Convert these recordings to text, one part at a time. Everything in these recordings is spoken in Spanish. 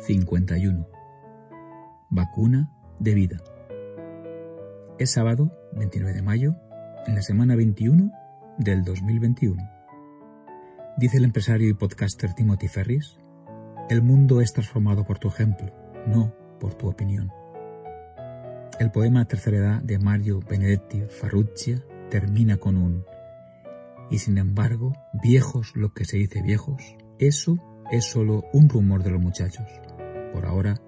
51. Vacuna de vida. Es sábado 29 de mayo, en la semana 21 del 2021. Dice el empresario y podcaster Timothy Ferris, el mundo es transformado por tu ejemplo, no por tu opinión. El poema Tercera Edad de Mario Benedetti Farrugia termina con un y sin embargo, viejos lo que se dice viejos, eso es solo un rumor de los muchachos. Por ahora,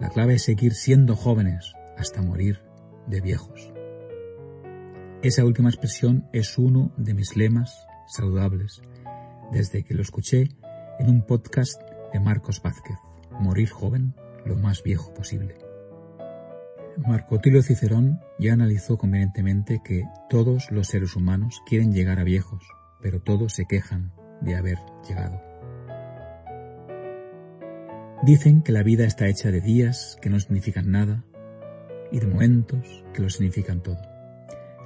la clave es seguir siendo jóvenes hasta morir de viejos. Esa última expresión es uno de mis lemas saludables desde que lo escuché en un podcast de Marcos Vázquez, Morir joven lo más viejo posible. Marco Tilio Cicerón ya analizó convenientemente que todos los seres humanos quieren llegar a viejos, pero todos se quejan de haber llegado. Dicen que la vida está hecha de días que no significan nada y de momentos que lo significan todo.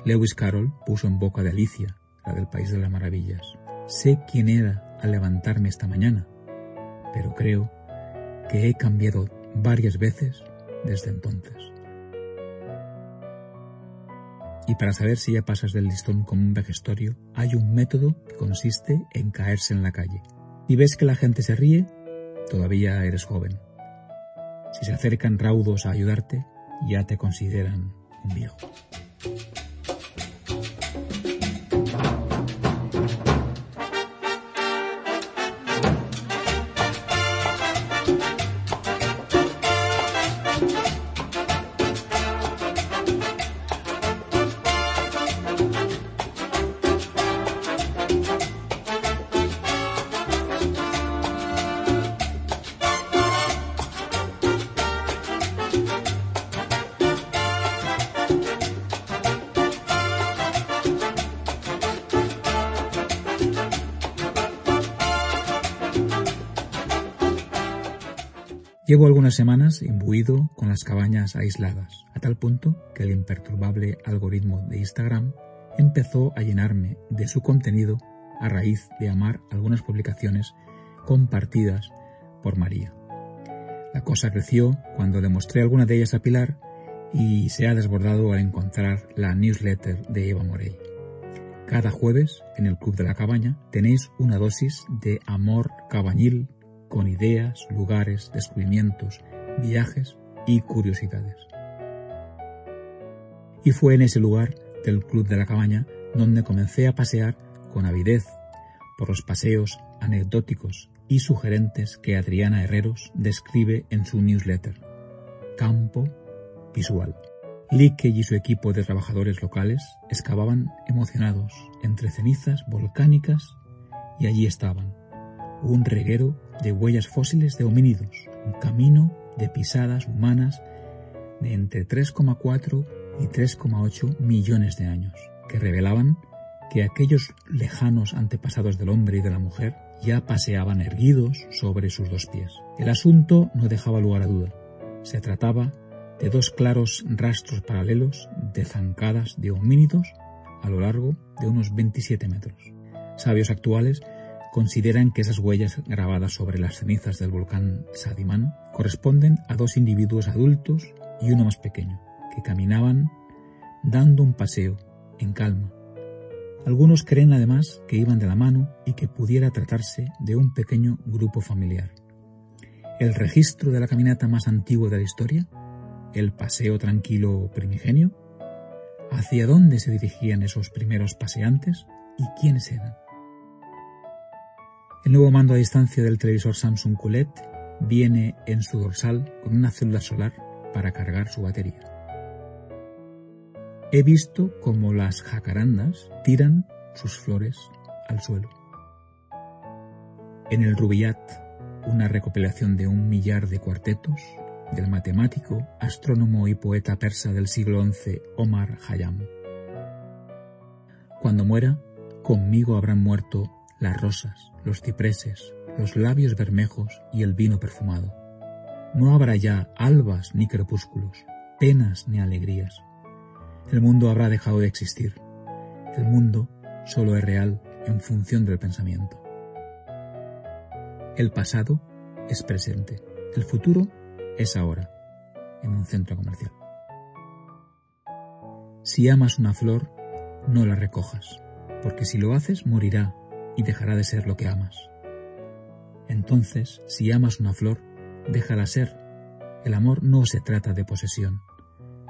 Lewis Carroll puso en boca de Alicia, la del País de las Maravillas. Sé quién era al levantarme esta mañana, pero creo que he cambiado varias veces desde entonces. Y para saber si ya pasas del listón como un vejestorio, hay un método que consiste en caerse en la calle. Si ves que la gente se ríe, todavía eres joven. Si se acercan raudos a ayudarte, ya te consideran un viejo. Llevo algunas semanas imbuido con las cabañas aisladas, a tal punto que el imperturbable algoritmo de Instagram empezó a llenarme de su contenido a raíz de amar algunas publicaciones compartidas por María. La cosa creció cuando le mostré alguna de ellas a Pilar y se ha desbordado al encontrar la newsletter de Eva Morey. Cada jueves, en el Club de la Cabaña, tenéis una dosis de amor cabañil con ideas, lugares, descubrimientos, viajes y curiosidades. Y fue en ese lugar del Club de la Cabaña donde comencé a pasear con avidez por los paseos anecdóticos y sugerentes que Adriana Herreros describe en su newsletter. Campo visual. Lique y su equipo de trabajadores locales excavaban emocionados entre cenizas volcánicas y allí estaban, un reguero de huellas fósiles de homínidos, un camino de pisadas humanas de entre 3,4 y 3,8 millones de años, que revelaban que aquellos lejanos antepasados del hombre y de la mujer ya paseaban erguidos sobre sus dos pies. El asunto no dejaba lugar a duda. Se trataba de dos claros rastros paralelos de zancadas de homínidos a lo largo de unos 27 metros. Sabios actuales consideran que esas huellas grabadas sobre las cenizas del volcán Sadimán corresponden a dos individuos adultos y uno más pequeño, que caminaban dando un paseo en calma. Algunos creen además que iban de la mano y que pudiera tratarse de un pequeño grupo familiar. El registro de la caminata más antigua de la historia, el paseo tranquilo primigenio, ¿hacia dónde se dirigían esos primeros paseantes y quiénes eran? El nuevo mando a distancia del televisor Samsung QLED viene en su dorsal con una célula solar para cargar su batería. He visto cómo las jacarandas tiran sus flores al suelo. En el Rubaiyat, una recopilación de un millar de cuartetos del matemático, astrónomo y poeta persa del siglo XI Omar Khayyam. Cuando muera, conmigo habrán muerto las rosas, los cipreses, los labios bermejos y el vino perfumado. No habrá ya albas ni crepúsculos, penas ni alegrías. El mundo habrá dejado de existir. El mundo solo es real en función del pensamiento. El pasado es presente El futuro es ahora, en un centro comercial. Si amas una flor, no la recojas, porque si lo haces morirá y dejará de ser lo que amas. Entonces, si amas una flor, déjala ser. El amor no se trata de posesión,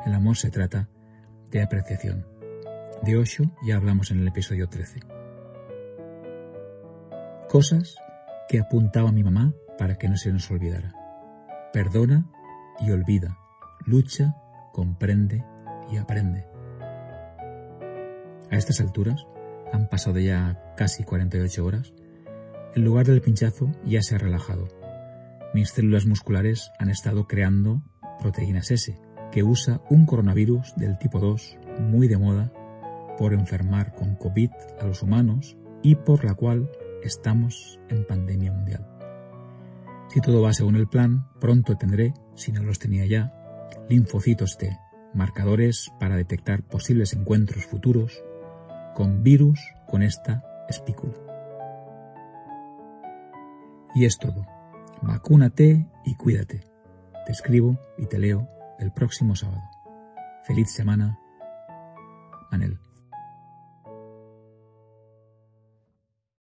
el amor se trata de apreciación. De Osho ya hablamos en el episodio 13. Cosas que apuntaba mi mamá para que no se nos olvidara. Perdona y olvida. Lucha, comprende y aprende. A estas alturas, han pasado ya casi 48 horas, el lugar del pinchazo ya se ha relajado. Mis células musculares han estado creando proteínas S, que usa un coronavirus del tipo 2 muy de moda por enfermar con COVID a los humanos y por la cual estamos en pandemia mundial. Si todo va según el plan, pronto tendré, si no los tenía ya, linfocitos T, marcadores para detectar posibles encuentros futuros con virus con esta espícula. Y es todo. Vacúnate y cuídate. Te escribo y te leo el próximo sábado. Feliz semana, Manel.